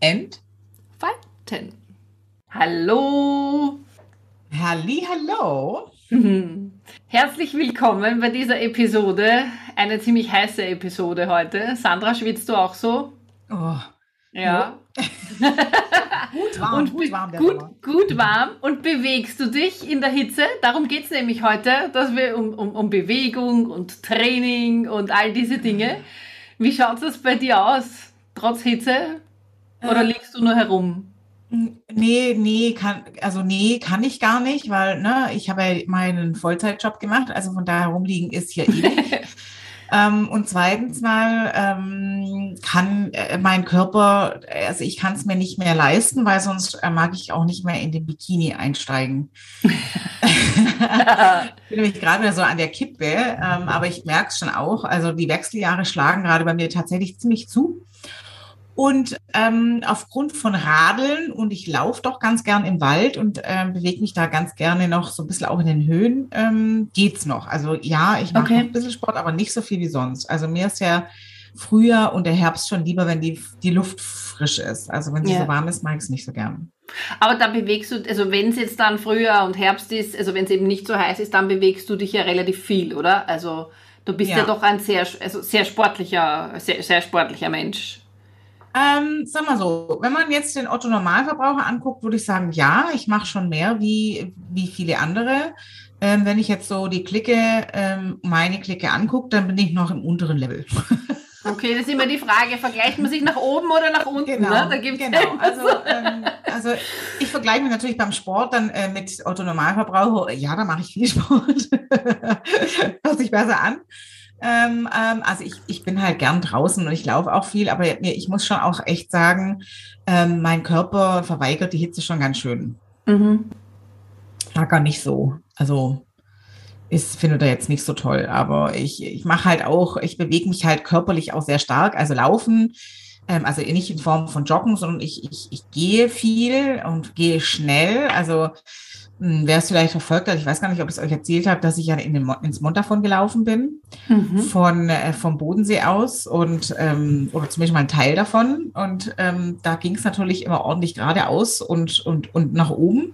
entfalten. Hallo! Halli, hallo! Herzlich willkommen bei dieser Episode. Eine ziemlich heiße Episode heute. Sandra, schwitzt du auch so? Oh, Ja. gut warm, Und gut warm gut, gut warm. Und bewegst du dich in der Hitze? Darum geht es nämlich heute, dass wir um, um, um Bewegung und Training und all diese Dinge. Wie schaut es bei dir aus? Trotz Hitze? Oder Äh, liegst du nur herum? Nee, nee, kann, also nee, kann ich gar nicht, weil ne, ich habe ja meinen Vollzeitjob gemacht, also von daher rumliegen ist hier ewig. ähm, und zweitens mal ähm, kann äh, mein Körper, also ich kann es mir nicht mehr leisten, weil sonst äh, mag ich auch nicht mehr in den Bikini einsteigen. Ich bin nämlich gerade wieder so an der Kippe, ähm, aber ich merke es schon auch. Also die Wechseljahre schlagen gerade bei mir tatsächlich ziemlich zu. Und ähm, aufgrund von Radeln und ich laufe doch ganz gern im Wald und ähm, bewege mich da ganz gerne noch so ein bisschen auch in den Höhen, ähm, geht's noch. Also ja, ich mache Okay. ein bisschen Sport, aber nicht so viel wie sonst. Also mir ist ja Frühjahr und der Herbst schon lieber, wenn die, die Luft frisch ist. Also wenn sie Ja. so warm ist, mag ich es nicht so gern. Aber da bewegst du, also wenn es jetzt dann Frühjahr und Herbst ist, also wenn es eben nicht so heiß ist, dann bewegst du dich ja relativ viel, oder? Also du bist ja, Ja. doch ein sehr, also sehr sportlicher, sehr, sehr sportlicher Mensch. Ähm, sag mal so, wenn man jetzt den Otto Normalverbraucher anguckt, würde ich sagen, ja, ich mache schon mehr wie, wie viele andere. Ähm, wenn ich jetzt so die Clique, ähm, meine Clique angucke, dann bin ich noch im unteren Level. Okay, das ist immer die Frage, vergleicht man sich nach oben oder nach unten? Ne? Da gibt's genau. Also, so. ähm, also ich vergleiche mich natürlich beim Sport dann äh, mit Otto Normalverbraucher. Ja, da mache ich viel Sport. Hört sich besser an. Ähm, ähm, also ich, ich bin halt gern draußen und ich laufe auch viel, aber ich muss schon auch echt sagen, ähm, mein Körper verweigert die Hitze schon ganz schön. Mhm. Mag er nicht so. Also ist, findet er jetzt nicht so toll. Aber ich, ich mache halt auch, ich bewege mich halt körperlich auch sehr stark. Also laufen, ähm, also nicht in Form von Joggen, sondern ich, ich, ich gehe viel und gehe schnell. Also wer es vielleicht verfolgt hat, ich weiß gar nicht, ob ich es euch erzählt habe, dass ich ja in den, ins Montafon gelaufen bin, Mhm. von, äh, vom Bodensee aus und ähm, oder zumindest mal ein Teil davon. Und ähm, da ging es natürlich immer ordentlich geradeaus und, und, und nach oben.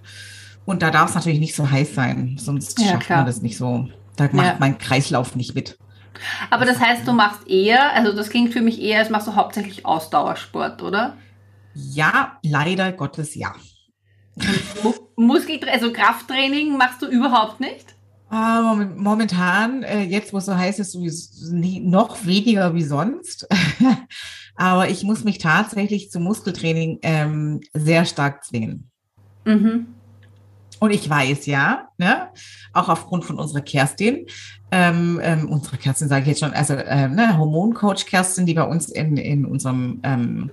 Und da darf es natürlich nicht so heiß sein, sonst Ja, schafft klar. man das nicht so. Da macht Ja. mein Kreislauf nicht mit. Aber das heißt, du machst eher, also das klingt für mich eher, als machst du hauptsächlich Ausdauersport, oder? Ja, leider Gottes ja. Muskel, also Krafttraining machst du überhaupt nicht? Ah, momen- Momentan, äh, jetzt wo es so heiß ist, noch weniger wie sonst. Aber ich muss mich tatsächlich zum Muskeltraining ähm, sehr stark zwingen. Mhm. Und ich weiß ja, ne, auch aufgrund von unserer Kerstin, ähm, ähm, unsere Kerstin sage ich jetzt schon, also ähm, ne, Hormoncoach Kerstin, die bei uns in, in unserem ähm,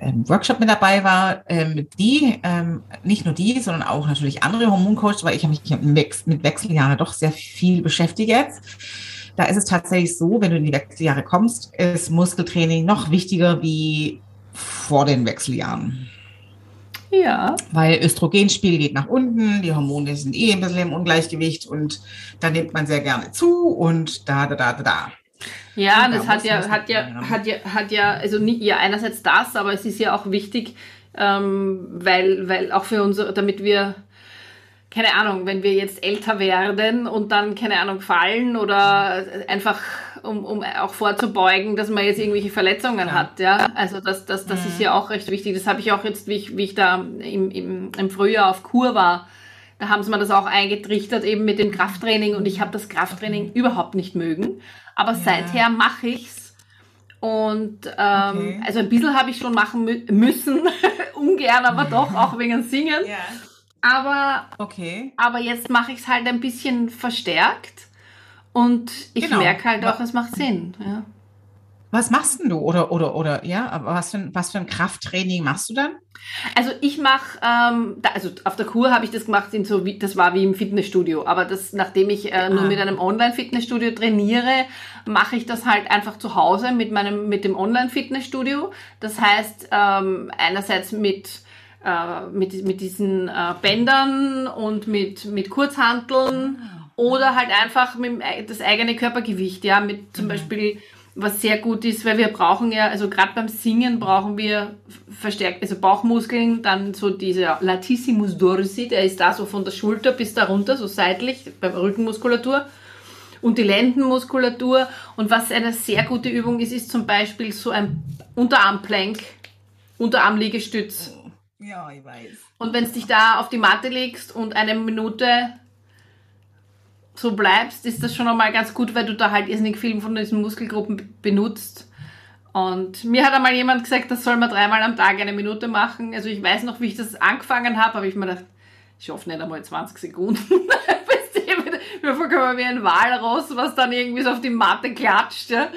ähm, Workshop mit dabei war, ähm, die, ähm, nicht nur die, sondern auch natürlich andere Hormoncoaches, weil ich mich mit, Wex- mit Wechseljahre doch sehr viel beschäftigt jetzt. Da ist es tatsächlich so, wenn du in die Wechseljahre kommst, ist Muskeltraining noch wichtiger wie vor den Wechseljahren. Ja. Weil Östrogenspiegel geht nach unten, die Hormone sind eh ein bisschen im Ungleichgewicht und da nimmt man sehr gerne zu und da, da, da, da, da. Ja, da das hat ja, muss hat ja, man- hat ja, hat ja, also nicht, ja, einerseits das, aber es ist ja auch wichtig, ähm, weil, weil auch für unsere, damit wir, keine Ahnung, wenn wir jetzt älter werden und dann, keine Ahnung, fallen oder einfach, um, um auch vorzubeugen, dass man jetzt irgendwelche Verletzungen Ja. hat, ja. Also das, das, das ist ja auch recht wichtig. Das habe ich auch jetzt, wie ich, wie ich da im, im, im Frühjahr auf Kur war, da haben sie mir das auch eingetrichtert, eben mit dem Krafttraining und ich habe das Krafttraining überhaupt nicht mögen. Aber Ja. seither mache ich's. Und ähm, Okay. also ein bisschen habe ich schon machen mü müssen, ungern, aber doch, auch wegen Singen. Ja. Aber, Okay. aber jetzt mache ich es halt ein bisschen verstärkt und ich Genau. merke halt auch, es macht Sinn. Ja. Was machst denn du? Oder, oder, oder, ja, aber was für, ein, was für ein Krafttraining machst du dann? Also ich mache, ähm, also auf der Kur habe ich das gemacht, in so wie, das war wie im Fitnessstudio. Aber das, nachdem ich äh, nur ah. mit einem Online-Fitnessstudio trainiere, mache ich das halt einfach zu Hause mit meinem, mit dem Online-Fitnessstudio. Das heißt, ähm, einerseits mit äh, mit, mit diesen äh, Bändern und mit, mit Kurzhanteln ah. oder halt einfach mit das eigene Körpergewicht, ja, mit zum mhm. Beispiel was sehr gut ist, weil wir brauchen ja, also gerade beim Singen brauchen wir verstärkt, also Bauchmuskeln, dann so dieser Latissimus dorsi, der ist da so von der Schulter bis darunter, so seitlich, bei Rückenmuskulatur und die Lendenmuskulatur. Und was eine sehr gute Übung ist, ist zum Beispiel so ein Unterarmplank, Unterarmliegestütz. Ja, ich weiß. Und wenn du dich da auf die Matte legst und eine Minute so bleibst, ist das schon einmal ganz gut, weil du da halt irrsinnig viel von diesen Muskelgruppen benutzt. Und mir hat einmal jemand gesagt, das soll man dreimal am Tag eine Minute machen. Also ich weiß noch, wie ich das angefangen habe, aber ich mir gedacht, ich schaffe nicht einmal 20 Sekunden. mir vorkommen wie ein Walross, was dann irgendwie so auf die Matte klatscht. Ja.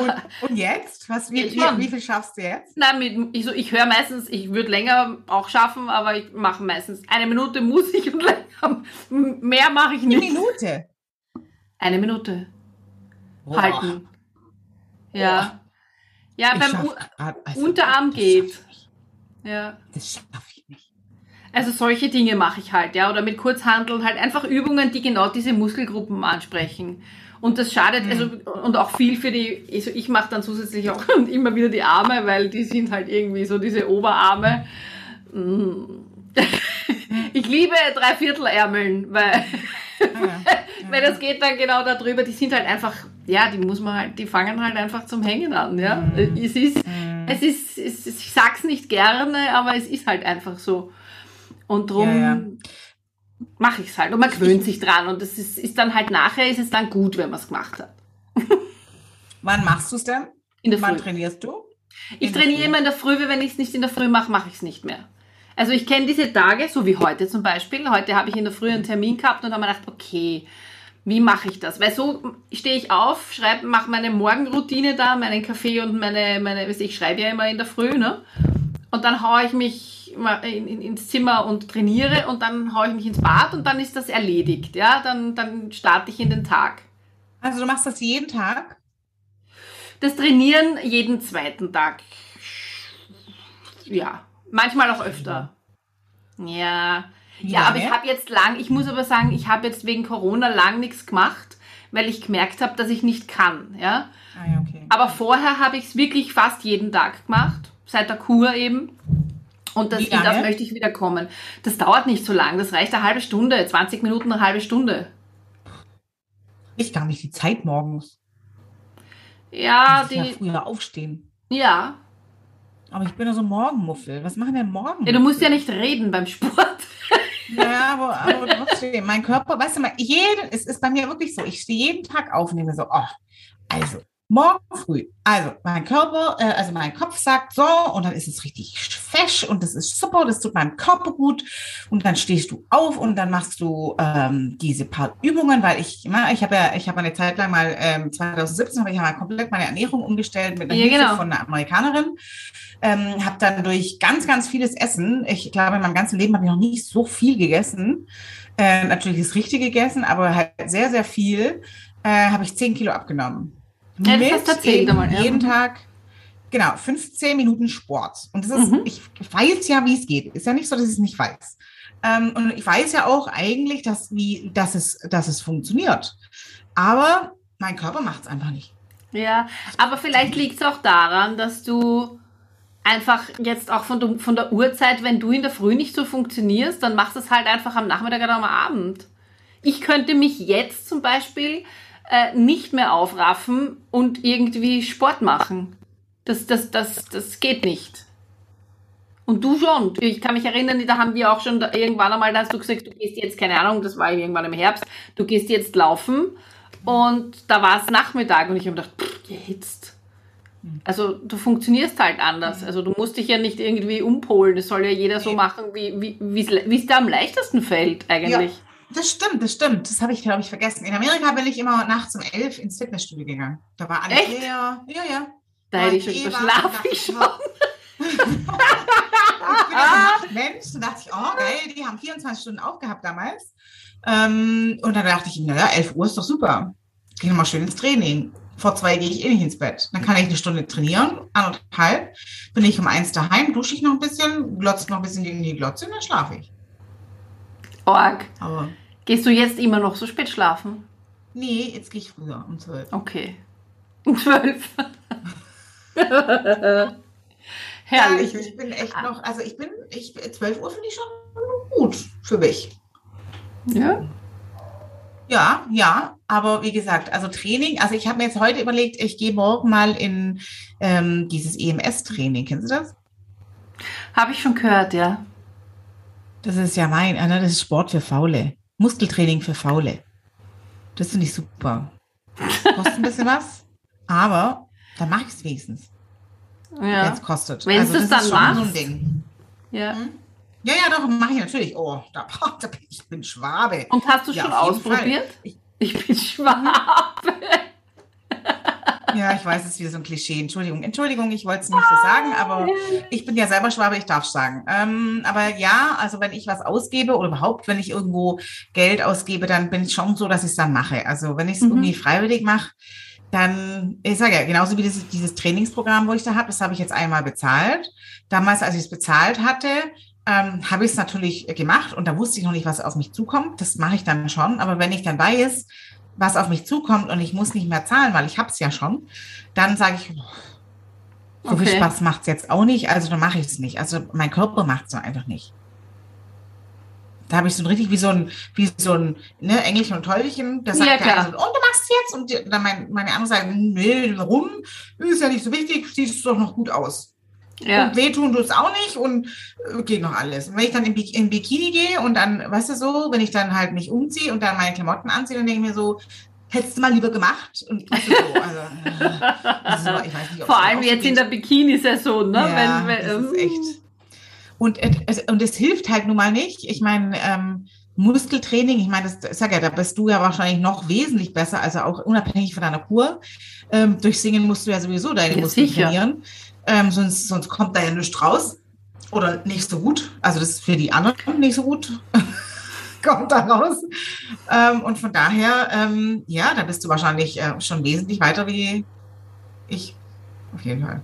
Und, und, jetzt? Was, wie, wie, wie, viel schaffst du jetzt? Nein, mit, ich, so, ich höre meistens, ich würde länger auch schaffen, aber ich mache meistens eine Minute muss ich und länger, mehr mache ich nicht. Eine Minute? Eine Minute. Boah. Halten. Ja. Boah. Ja, beim schaff, also, Unterarm geht. Ja. Das schaffe ich nicht. Also solche Dinge mache ich halt, ja, oder mit Kurzhandeln halt einfach Übungen, die genau diese Muskelgruppen ansprechen. Und das schadet, mhm. also und auch viel für die, also ich mache dann zusätzlich auch immer wieder die Arme, weil die sind halt irgendwie so diese Oberarme. Mm. Ich liebe Dreiviertelärmeln, weil, ah, ja. weil das geht dann genau darüber, die sind halt einfach, ja, die muss man halt, die fangen halt einfach zum Hängen an, ja. Mhm. Es ist, mhm. es ist, es ist, ich sag's nicht gerne, aber es ist halt einfach so. Und darum ja, ja. mache ich es halt. Und man gewöhnt sich dran. Und das ist, ist dann halt nachher, ist es dann gut, wenn man es gemacht hat. Wann machst du es denn? In der Früh. Wann trainierst du? In ich trainiere immer in der Früh, weil wenn ich es nicht in der Früh mache, mache ich es nicht mehr. Also ich kenne diese Tage, so wie heute zum Beispiel. Heute habe ich in der Früh einen Termin gehabt und habe mir gedacht, okay, wie mache ich das? Weil so stehe ich auf, schreibe, mache meine Morgenroutine da, meinen Kaffee und meine, meine, ich schreibe ja immer in der Früh, ne? Und dann haue ich mich in, in, ins Zimmer und trainiere und dann haue ich mich ins Bad und dann ist das erledigt. Ja, dann, dann starte ich in den Tag. Also du machst das jeden Tag? Das Trainieren jeden zweiten Tag. Ja, manchmal auch öfter. Ja. Ja, aber ich habe jetzt lang, ich muss aber sagen, ich habe jetzt wegen Corona lang nichts gemacht, weil ich gemerkt habe, dass ich nicht kann. Ja? Ah, ja okay. Aber vorher habe ich es wirklich fast jeden Tag gemacht, seit der Kur eben. Und das, das möchte ich wieder kommen. Das dauert nicht so lang. Das reicht eine halbe Stunde, 20 Minuten, eine halbe Stunde. Ich gar nicht die Zeit morgens. Ja, die. Ja früher aufstehen. Ja. Aber ich bin ja so Morgenmuffel. Was machen denn morgen? Ja, du musst ja nicht reden beim Sport. Ja, aber, aber trotzdem, mein Körper, weißt du mal, jeden, es ist bei mir wirklich so, ich stehe jeden Tag auf und nehme so, oh, also morgen früh. Also mein Körper, äh, also mein Kopf sagt so und dann ist es richtig fesch und das ist super, das tut meinem Körper gut und dann stehst du auf und dann machst du ähm, diese paar Übungen, weil ich immer, ich habe ja, ich habe eine Zeit lang mal ähm, 2017 habe ich ja mal komplett meine Ernährung umgestellt mit einer ja, genau. von einer Amerikanerin. Ähm, habe dann durch ganz, ganz vieles Essen, ich glaube, in meinem ganzen Leben habe ich noch nicht so viel gegessen. Äh, natürlich das Richtige gegessen, aber halt sehr, sehr viel, äh, habe ich 10 Kilo abgenommen. Ja, das hast erzählt einmal, ja. jeden Tag, genau, 15 Minuten Sport. Und das ist, mhm. ich weiß ja, wie es geht. Ist ja nicht so, dass ich es nicht weiß. Ähm, und ich weiß ja auch eigentlich, dass, wie, dass, es, dass es funktioniert. Aber mein Körper macht es einfach nicht. Ja, aber vielleicht liegt es auch daran, dass du einfach jetzt auch von, der, von der Uhrzeit, wenn du in der Früh nicht so funktionierst, dann machst du es halt einfach am Nachmittag oder am Abend. Ich könnte mich jetzt zum Beispiel äh, nicht mehr aufraffen und irgendwie Sport machen. Das, das, das, das geht nicht. Und du schon. Ich kann mich erinnern, da haben wir auch schon da, irgendwann einmal, da hast du gesagt, du gehst jetzt, keine Ahnung, das war irgendwann im Herbst, du gehst jetzt laufen und da war es Nachmittag und ich habe gedacht, pff, jetzt. Also du funktionierst halt anders. Also du musst dich ja nicht irgendwie umpolen. Das soll ja jeder so machen, wie es dir am leichtesten fällt eigentlich. Ja. Das stimmt, das stimmt. Das habe ich, glaube ich, vergessen. In Amerika bin ich immer nachts um elf ins Fitnessstudio gegangen. Da war alles Echt? leer. Ja, ja. Da hätte ich schon, da schlafe ich schon. ich bin ein Nachtmensch. Da dachte ich, oh geil, die haben 24 Stunden aufgehabt damals. Ähm, und dann dachte ich, naja, 11 Uhr ist doch super. Gehe nochmal schön ins Training. Vor zwei gehe ich eh nicht ins Bett. Dann kann ich eine Stunde trainieren, anderthalb. Bin ich um eins daheim, dusche ich noch ein bisschen, glotze noch ein bisschen gegen die Glotze und dann schlafe ich. Org. Aber Gehst du jetzt immer noch so spät schlafen? nee, jetzt gehe ich früher um zwölf. Okay. Um zwölf. Herrlich. Ja, ich, ich bin echt noch, also ich bin, ich, 12 Uhr finde ich schon gut für mich. Ja. Ja, ja, aber wie gesagt, also Training, also ich habe mir jetzt heute überlegt, ich gehe morgen mal in ähm, dieses EMS-Training. Kennst du das? Habe ich schon gehört, ja. Das ist ja mein, äh, ne, das ist Sport für Faule. Muskeltraining für Faule. Das finde ich super. Kostet ein bisschen was, aber dann mache ich es wenigstens, wenn Ja. es kostet. Wenn also es dann schon so ein machst. Ding. ja. Hm? Ja, ja, doch, mache ich natürlich. Oh, da, da bin ich bin Schwabe. Und hast du Ja, schon ausprobiert? Ich- Ich bin Schwabe. Ja, ich weiß, es ist wieder so ein Klischee. Entschuldigung, Entschuldigung, ich wollte es nicht so sagen, aber ich bin ja selber Schwabe, ich darf es sagen. Ähm, aber ja, also wenn ich was ausgebe oder überhaupt, wenn ich irgendwo Geld ausgebe, dann bin ich schon so, dass ich es dann mache. Also wenn ich es Mhm. irgendwie freiwillig mache, dann, ich sage ja, genauso wie dieses, dieses Trainingsprogramm, wo ich da habe, das habe ich jetzt einmal bezahlt. Damals, als ich es bezahlt hatte, ähm, habe ich es natürlich gemacht und da wusste ich noch nicht, was auf mich zukommt. Das mache ich dann schon. Aber wenn ich dann weiß, was auf mich zukommt und ich muss nicht mehr zahlen, weil ich habe es ja schon, dann sage ich, so viel Okay. Spaß macht es jetzt auch nicht, also dann mache ich es nicht. Also mein Körper macht es einfach nicht. Da habe ich so ein richtig wie so ein, wie so ein ne, Engelchen und Teufelchen. Da sagt Ja, der eine so, und du machst jetzt? Und dann mein, meine andere sagen, nee, warum? Ist ja nicht so wichtig, sieht es doch noch gut aus. Ja. Und wehtun tut es auch nicht und äh, geht noch alles. Und wenn ich dann in, Bi- in Bikini gehe und dann, weißt du so, wenn ich dann halt mich umziehe und dann meine Klamotten anziehe, dann denke ich mir so, hättest du mal lieber gemacht. Und du so, also, äh, also, ich weiß nicht, Vor allem so jetzt in geht. der Bikini-Saison, ne? Ja, wenn, wenn, das ist ähm, echt. Und, es- und es hilft halt nun mal nicht. Ich meine, ähm, Muskeltraining, ich meine, das sag ja, da bist du ja wahrscheinlich noch wesentlich besser, also auch unabhängig von deiner Kur. Ähm, durch Singen musst du ja sowieso deine Ja, Muskeln sicher. trainieren. Ähm, sonst, sonst kommt da ja nichts raus. Oder nicht so gut. Also das ist für die anderen nicht so gut. kommt da raus. Ähm, und von daher, ähm, ja, da bist du wahrscheinlich äh, schon wesentlich weiter wie ich. Auf jeden Fall.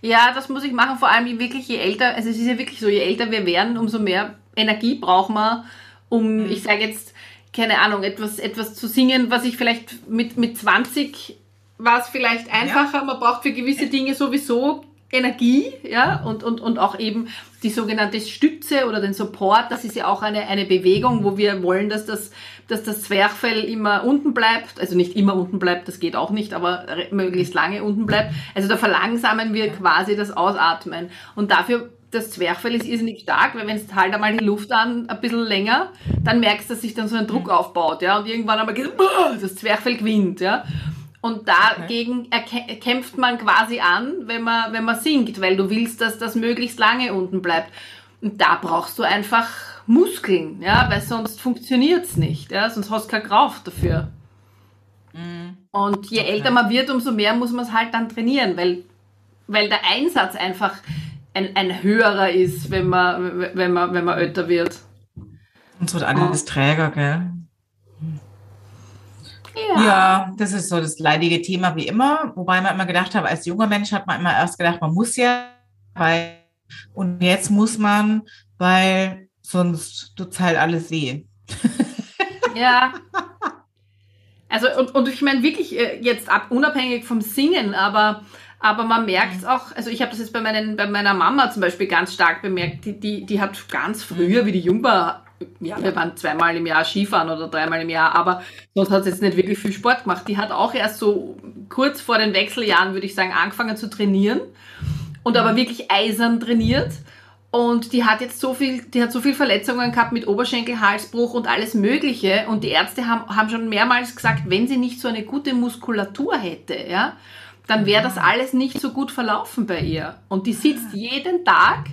Ja, das muss ich machen, vor allem je wirklich je älter, also es ist ja wirklich so, je älter wir werden, umso mehr Energie brauchen wir, um, Mhm. ich sage jetzt, keine Ahnung, etwas, etwas zu singen, was ich vielleicht mit, mit 20 war es vielleicht einfacher, man braucht für gewisse Dinge sowieso Energie, ja, und, und, und auch eben die sogenannte Stütze oder den Support, das ist ja auch eine, eine Bewegung, wo wir wollen, dass das, dass das Zwerchfell immer unten bleibt, also nicht immer unten bleibt, das geht auch nicht, aber möglichst lange unten bleibt. Also da verlangsamen wir quasi das Ausatmen. Und dafür, das Zwerchfell ist irrsinnig stark, weil wenn es halt einmal die Luft an, ein bisschen länger, dann merkst du, dass sich dann so ein Druck aufbaut, ja, und irgendwann einmal geht, das Zwerchfell gewinnt, ja. Und dagegen kämpft man quasi an, wenn man, wenn man singt, weil du willst, dass das möglichst lange unten bleibt. Und da brauchst du einfach Muskeln, ja, weil sonst funktioniert's nicht, ja, sonst hast du keine Kraft dafür. Und je Okay. älter man wird, umso mehr muss man es halt dann trainieren, weil, weil der Einsatz einfach ein, ein höherer ist, wenn man, wenn man, wenn man älter wird. Uns wird alles träger, gell? Ja, das ist so das leidige Thema wie immer. Wobei man immer gedacht hat, als junger Mensch hat man immer erst gedacht, man muss ja, weil, und jetzt muss man, weil sonst tut's halt alles weh. Ja. Also, und, und ich meine wirklich äh, jetzt ab, unabhängig vom Singen, aber, aber man merkt es auch, also ich habe das jetzt bei, meinen, bei meiner Mama zum Beispiel ganz stark bemerkt, die, die, die hat ganz früher, wie die jung war, ja, wir waren zweimal im Jahr Skifahren oder dreimal im Jahr, aber sonst hat sie jetzt nicht wirklich viel Sport gemacht. Die hat auch erst so kurz vor den Wechseljahren, würde ich sagen, angefangen zu trainieren und aber wirklich eisern trainiert. Und die hat jetzt so viel, die hat so viel Verletzungen gehabt mit Oberschenkel, Halsbruch und alles Mögliche. Und die Ärzte haben, haben schon mehrmals gesagt, wenn sie nicht so eine gute Muskulatur hätte, ja, dann wäre das alles nicht so gut verlaufen bei ihr. Und die sitzt jeden Tag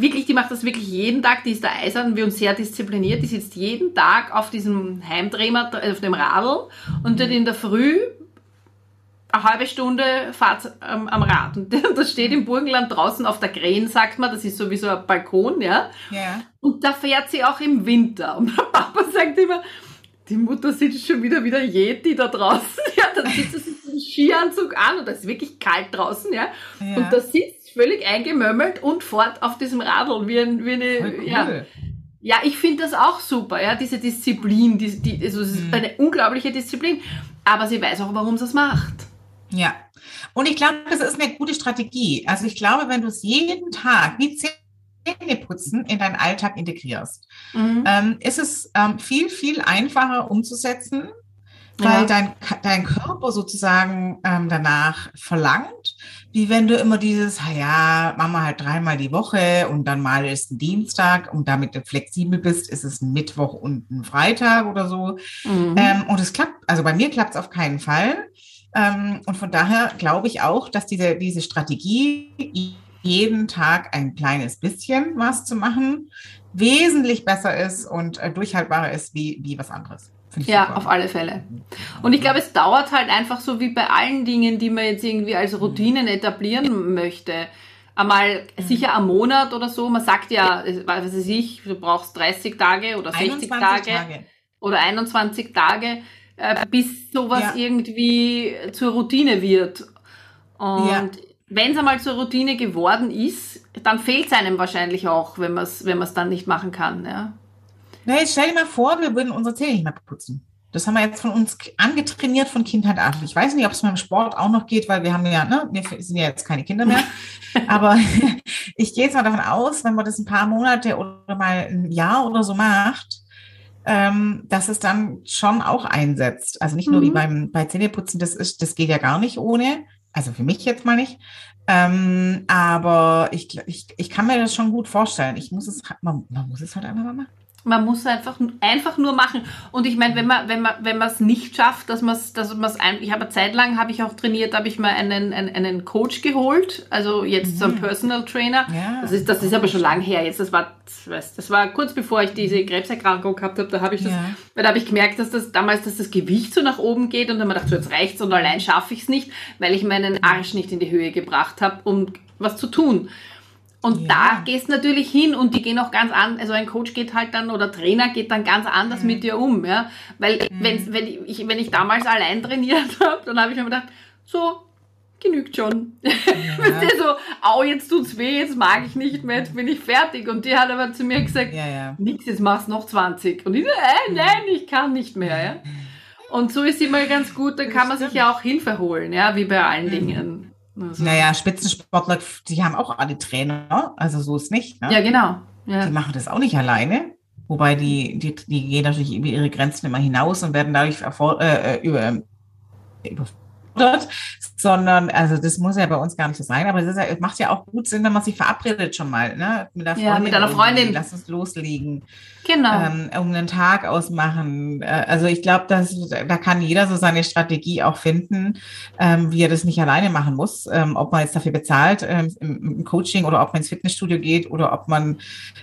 wirklich, die macht das wirklich jeden Tag, die ist da eisern wie uns sehr diszipliniert, die sitzt jeden Tag auf diesem Heimdrehmer, auf dem Radl und dann in der Früh eine halbe Stunde Fahrt ähm, am Rad. Und das steht im Burgenland draußen auf der Krähen, sagt man, das ist sowieso ein Balkon, ja. Ja. Und da fährt sie auch im Winter. Und mein Papa sagt immer, die Mutter sitzt schon wieder wieder Yeti da draußen. Ja, dann sitzt sie sich den Skianzug an und da ist wirklich kalt draußen, ja. Ja. Und da sitzt völlig eingemömmelt und fort auf diesem Radl wie, ein, wie eine, cool. ja. Ja, ich finde das auch super, ja, diese Disziplin, die, die, also es ist Mhm. eine unglaubliche Disziplin, aber sie weiß auch, warum sie es macht. Ja. Und ich glaube, das ist eine gute Strategie. Also ich glaube, wenn du es jeden Tag wie Zähneputzen in deinen Alltag integrierst, Mhm. ähm, ist es ähm, viel, viel einfacher umzusetzen, weil Ja. dein, dein Körper sozusagen ähm, danach verlangt, wie wenn du immer dieses, "Ah ja, machen wir halt dreimal die Woche und dann mal ist ein Dienstag und damit du flexibel bist, ist es ein Mittwoch und ein Freitag oder so. Mhm. Ähm, und es klappt, also bei mir klappt es auf keinen Fall. Ähm, und von daher glaube ich auch, dass diese, diese Strategie, jeden Tag ein kleines bisschen was zu machen, wesentlich besser ist und äh, durchhaltbarer ist wie, wie was anderes. Ja, auf alle Fälle. Und ich glaube, es dauert halt einfach so wie bei allen Dingen, die man jetzt irgendwie als Routinen etablieren möchte. Einmal sicher am Monat oder so. Man sagt ja, was weiß ich, du brauchst 30 Tage oder 60 21 Tage, oder 21 Tage, äh, bis sowas Ja. irgendwie zur Routine wird. Und Ja. wenn es einmal zur Routine geworden ist, dann fehlt es einem wahrscheinlich auch, wenn man es wenn man's dann nicht machen kann. Ja. Na, jetzt stell dir mal vor, wir würden unsere Zähne nicht mehr putzen. Das haben wir jetzt von uns angetrainiert von Kindheit an. Ich weiß nicht, ob es beim Sport auch noch geht, weil wir haben ja, ne, wir sind ja jetzt keine Kinder mehr. Aber ich gehe jetzt mal davon aus, wenn man das ein paar Monate oder mal ein Jahr oder so macht, ähm, dass es dann schon auch einsetzt. Also nicht nur wie Mhm. beim bei Zähneputzen, das ist, das geht ja gar nicht ohne. Also für mich jetzt mal nicht. Ähm, aber ich, ich, ich kann mir das schon gut vorstellen. Ich muss es, man, man muss es halt einfach mal machen. Man muss einfach, einfach nur machen. Und ich meine, wenn man, wenn man, wenn man es nicht schafft, dass man es, dass man es ein, ich habe eine Zeit lang, habe ich auch trainiert, habe ich mal einen, einen, einen Coach geholt, also jetzt so einen Personal Trainer. Ja. Das ist, das ist aber schon lang her. Jetzt, das war, das war kurz bevor ich diese Krebserkrankung gehabt habe, da habe ich das, Ja. weil da habe ich gemerkt, dass das damals, dass das Gewicht so nach oben geht und dann habe ich gedacht, so jetzt reicht's und allein schaffe ich es nicht, weil ich meinen Arsch nicht in die Höhe gebracht habe, um was zu tun. Und Ja. da gehst natürlich hin und die gehen auch ganz an, also ein Coach geht halt dann oder Trainer geht dann ganz anders mit dir um, ja. Weil wenn, wenn, ich, wenn ich damals allein trainiert habe, dann habe ich mir gedacht, so, genügt schon. Ja. So, au, jetzt tut's weh, jetzt mag ich nicht mehr, jetzt bin ich fertig. Und die hat aber zu mir gesagt, Ja, ja. nix, jetzt machst noch 20. Und ich so, äh, nein, ich kann nicht mehr, ja. Und so ist immer ganz gut, dann kann man sich ja auch Hilfe holen, ja, wie bei allen Dingen. Also, Naja, Spitzensportler, die haben auch alle Trainer, also so ist nicht. Ne? Ja, genau. Ja. Die machen das auch nicht alleine. Wobei die, die, die gehen natürlich über ihre Grenzen immer hinaus und werden dadurch äh, äh, über, überfordert, sondern, also das muss ja bei uns gar nicht so sein, aber es ja, macht ja auch gut Sinn, wenn man sich verabredet schon mal, ne? Mit, der Ja, mit einer Freundin. Lass uns loslegen. Genau. ähm, um einen Tag ausmachen. Äh, Also ich glaube, dass da kann jeder so seine Strategie auch finden, ähm, wie er das nicht alleine machen muss. Ähm, ob man jetzt dafür bezahlt ähm, im, im Coaching oder ob man ins Fitnessstudio geht oder ob man,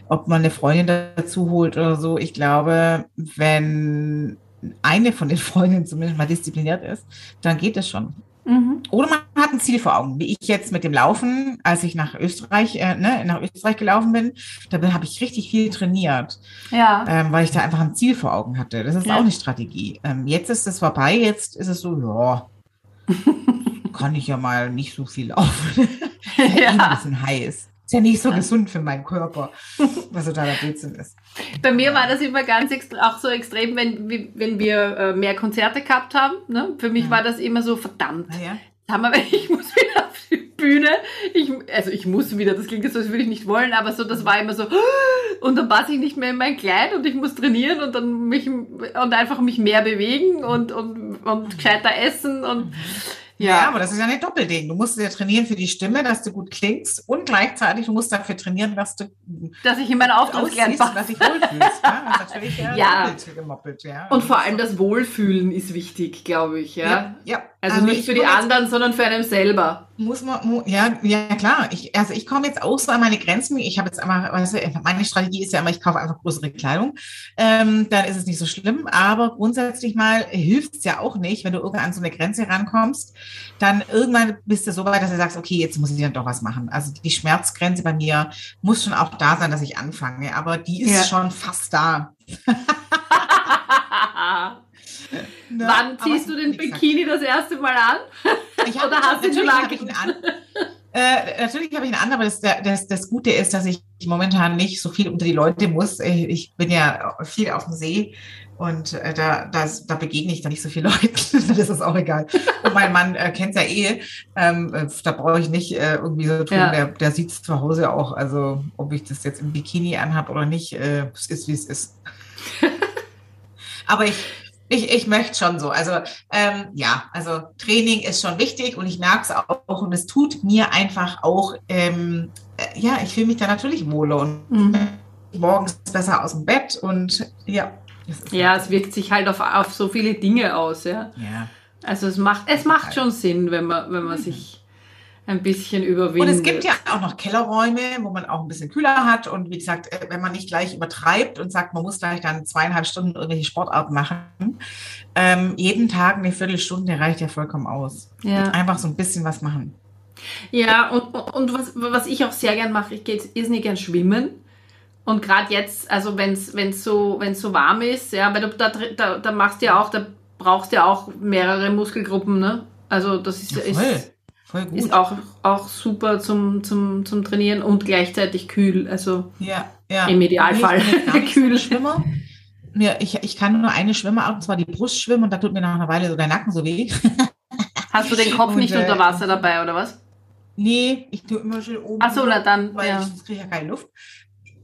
ob man eine Freundin dazu holt oder so. Ich glaube, wenn eine von den Freundinnen zumindest mal diszipliniert ist, dann geht es schon. Mhm. Oder man hat ein Ziel vor Augen, wie ich jetzt mit dem Laufen, als ich nach Österreich, äh, ne, nach Österreich gelaufen bin, da habe ich richtig viel trainiert Ja. ähm, weil ich da einfach ein Ziel vor Augen hatte. Das ist Ja. auch eine Strategie. Ähm, jetzt ist es vorbei, jetzt ist es so, ja, kann ich ja mal nicht so viel laufen. Ist ja. ein bisschen heiß. Ist ja nicht so Ja. gesund für meinen Körper, was totaler Blödsinn ist. Bei mir war das immer ganz auch so extrem, wenn, wenn wir äh, mehr Konzerte gehabt haben. Ne? Für mich Ja. war das immer so, verdammt, Naja, haben wir, ich muss wieder auf die Bühne. Ich, also ich muss wieder, das klingt jetzt so, als würde ich nicht wollen, aber so, das war immer so, und dann passe ich nicht mehr in mein Kleid und ich muss trainieren und dann mich und einfach mich mehr bewegen und, und, und gescheiter essen und ja. ja. aber das ist ja ein Doppelding. Du musst ja trainieren für die Stimme, dass du gut klingst und gleichzeitig du musst dafür trainieren, dass du dass ich in mein Auftrittskleid aussiehst und passe. dass dich wohlfühlst. Ja, natürlich ja, Ja. gemoppelt. Ja. Und vor allem das Wohlfühlen ist wichtig, glaube ich, ja. ja, ja. Also, nicht ich für die anderen, sondern für einen selber. Muss man, ja, ja klar. Ich, also ich komme jetzt auch so an meine Grenzen. Ich habe jetzt einmal, weißt du, meine Strategie ist ja immer, ich kaufe einfach größere Kleidung. Ähm, dann ist es nicht so schlimm. Aber grundsätzlich mal hilft es ja auch nicht, wenn du irgendwann an so eine Grenze rankommst. Dann irgendwann bist du so weit, dass du sagst, okay, jetzt muss ich dann doch was machen. Also die Schmerzgrenze bei mir muss schon auch da sein, dass ich anfange. Aber die ist ja. schon fast da. Ne? Wann ziehst du den Bikini das erste Mal an? Ich Oder hast du ihn schon lange an? Äh, natürlich habe ich ihn an, aber das, das, das Gute ist, dass ich momentan nicht so viel unter die Leute muss. Ich bin ja viel auf dem See und äh, da, das, da begegne ich da nicht so viele Leute. das ist auch egal. Und mein Mann äh, kennt ja eh. Ähm, äh, da brauche ich nicht äh, irgendwie so tun. Ja. Der, der sieht es zu Hause auch. Also ob ich das jetzt im Bikini anhabe oder nicht, äh, es ist wie es ist. Aber ich, ich, ich möchte schon so. Also ähm, ja, also Training ist schon wichtig und ich merke es auch und es tut mir einfach auch, ähm, äh, ja, ich fühle mich da natürlich wohler und mhm. morgens besser aus dem Bett und ja. Ja, es wirkt sich halt auf, auf so viele Dinge aus, ja. Ja. Also es macht, es macht schon Sinn, wenn man, wenn man mhm. sich ein bisschen überwindet. Und es gibt ja auch noch Kellerräume, wo man auch ein bisschen kühler hat. Und wie gesagt, äh, wenn man nicht gleich übertreibt und sagt, man muss gleich dann zweieinhalb Stunden irgendwelche Sportarten machen, ähm, jeden Tag eine Viertelstunde reicht ja vollkommen aus. Ja. Einfach so ein bisschen was machen. Ja, und, und was, was ich auch sehr gern mache, ich gehe jetzt irrsinnig gern schwimmen. Und gerade jetzt, also wenn es so, wenn's so warm ist, ja, weil du da, da, da machst du ja auch, da brauchst du ja auch mehrere Muskelgruppen, ne? Also das ist, ja, ist Voll gut. Ist auch, auch super zum, zum, zum Trainieren und gleichzeitig kühl. Also ja, ja. im Idealfall kühl. Schwimmer. Ja, ich, ich kann nur eine Schwimmerart, und zwar die Brustschwimmen, und da tut mir nach einer Weile so der Nacken so weh. Hast du den Kopf und, nicht äh, unter Wasser dabei, oder was? Nee, ich tue immer schön oben. Ach so, na dann. Weil ja. ich kriege ja keine Luft.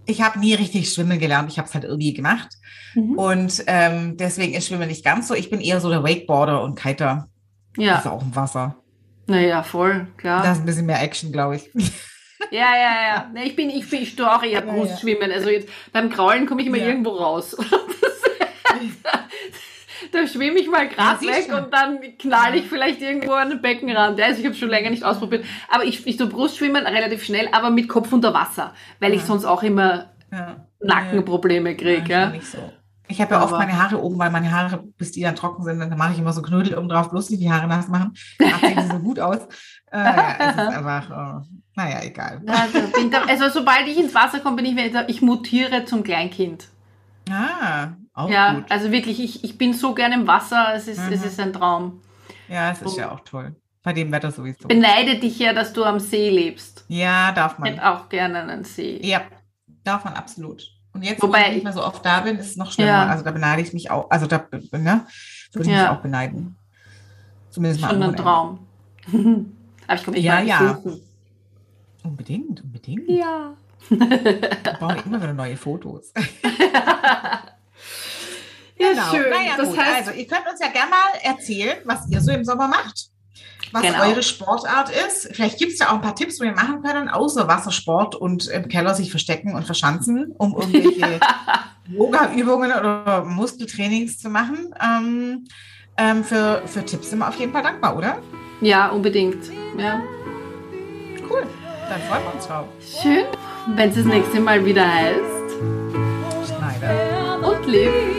Ich habe nie richtig schwimmen gelernt. Ich habe es halt irgendwie gemacht. Mhm. Und ähm, deswegen ist Schwimmen nicht ganz so. Ich bin eher so der Wakeboarder und Kiter. Ja. Das ist auch im Wasser. Naja, voll, klar. Da ist ein bisschen mehr Action, glaube ich. Ja, ja, ja. Ich bin, ich bin, ich tue auch eher Brustschwimmen. Also jetzt beim Kraulen komme ich immer ja. irgendwo raus. da schwimme ich mal gerade weg schon. und dann knall ich vielleicht irgendwo an den Beckenrand. Also ich habe schon länger nicht ausprobiert. Aber ich, ich tue Brustschwimmen relativ schnell, aber mit Kopf unter Wasser, weil ich sonst auch immer Nackenprobleme kriege. Ja, Nicht so. Ich habe ja oft meine Haare oben, weil meine Haare, bis die dann trocken sind, dann mache ich immer so Knödel oben drauf, bloß nicht die Haare nass machen. Dann sehen sie so gut aus. Äh, ja, es ist einfach, oh, naja, egal. Also, sobald ich ins Wasser komme, bin ich wieder, ich mutiere zum Kleinkind. Ah, auch ja, gut. also wirklich, ich, ich bin so gern im Wasser, es ist, mhm. es ist ein Traum. Ja, es ist Und ja auch toll. Bei dem Wetter sowieso. Beneide dich ja, dass du am See lebst. Ja, darf man. Ich hätte auch gerne einen See. Ja, darf man absolut. Und jetzt, Wobei, wo ich nicht mehr so oft da bin, ist es noch schlimmer. Ja. Also da beneide ich mich auch. Also da ne, würde ich ja. mich auch beneiden. Zumindest mal. Schon ein Traum. Aber ich komme nicht ja, ja. Unbedingt, unbedingt. Ja. Da brauche ich immer wieder neue Fotos. Ja, genau. schön. Naja, das gut. Heißt, also, ihr könnt uns ja gerne mal erzählen, was ihr so im Sommer macht was genau. eure Sportart ist. Vielleicht gibt es ja auch ein paar Tipps, wo wir machen können, außer Wassersport und im Keller sich verstecken und verschanzen, um irgendwelche Yoga-Übungen oder Muskeltrainings zu machen. Ähm, ähm, für, für Tipps sind wir auf jeden Fall dankbar, oder? Ja, unbedingt. Ja. Cool. Dann freuen wir uns drauf. Schön, wenn es das nächste Mal wieder heißt. Schneider. Und lieb.